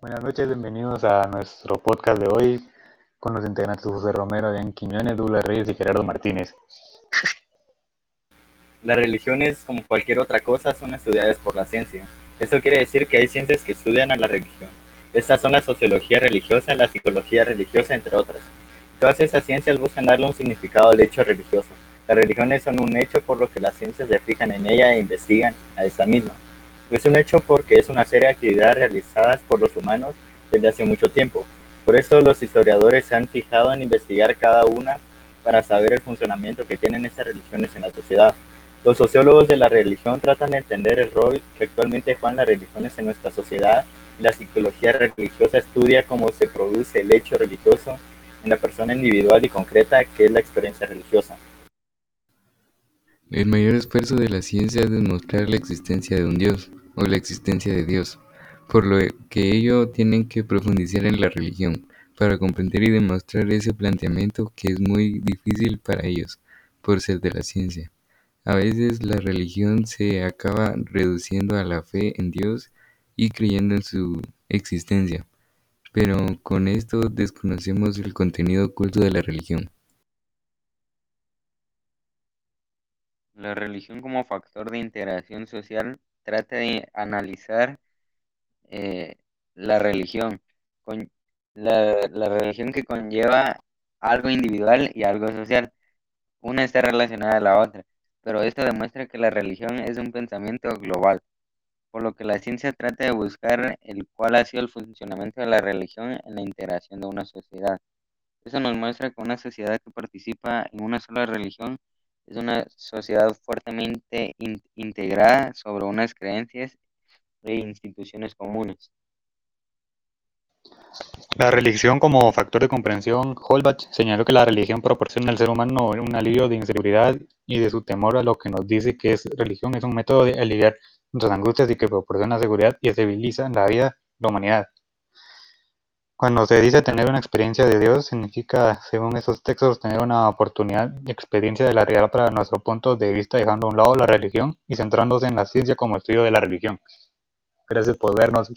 Buenas noches, bienvenidos a nuestro podcast de hoy con los integrantes José Romero, Adrián Quiñones, Douglas Reyes y Gerardo Martínez. Las religiones, como cualquier otra cosa, son estudiadas por la ciencia. Eso quiere decir que hay ciencias que estudian a la religión. Estas son la sociología religiosa, la psicología religiosa, entre otras. Todas esas ciencias buscan darle un significado al hecho religioso. Las religiones son un hecho por lo que las ciencias se fijan en ella e investigan a esta misma. Es un hecho porque es una serie de actividades realizadas por los humanos desde hace mucho tiempo. Por eso los historiadores se han fijado en investigar cada una para saber el funcionamiento que tienen estas religiones en la sociedad. Los sociólogos de la religión tratan de entender el rol que actualmente juegan las religiones en nuestra sociedad la psicología religiosa estudia cómo se produce el hecho religioso en la persona individual y concreta que es la experiencia religiosa. El mayor esfuerzo de la ciencia es demostrar la existencia de un Dios o la existencia de Dios, por lo que ello tienen que profundizar en la religión para comprender y demostrar ese planteamiento que es muy difícil para ellos por ser de la ciencia. A veces la religión se acaba reduciendo a la fe en Dios y creyendo en su existencia, pero con esto desconocemos el contenido oculto de la religión. La religión como factor de integración social trata de analizar eh, la religión, con, la, la religión que conlleva algo individual y algo social. Una está relacionada a la otra pero esto demuestra que la religión es un pensamiento global, por lo que la ciencia trata de buscar el cuál ha sido el funcionamiento de la religión en la integración de una sociedad. Eso nos muestra que una sociedad que participa en una sola religión es una sociedad fuertemente integrada sobre unas creencias e instituciones comunes. La religión como factor de comprensión, Holbach señaló que la religión proporciona al ser humano un alivio de inseguridad y de su temor a lo que nos dice que es religión es un método de aliviar nuestras angustias y que proporciona seguridad y estabiliza la vida de la humanidad. Cuando se dice tener una experiencia de Dios, significa, según esos textos, tener una oportunidad y experiencia de la realidad para nuestro punto de vista, dejando a un lado la religión y centrándose en la ciencia como estudio de la religión. Gracias por vernos.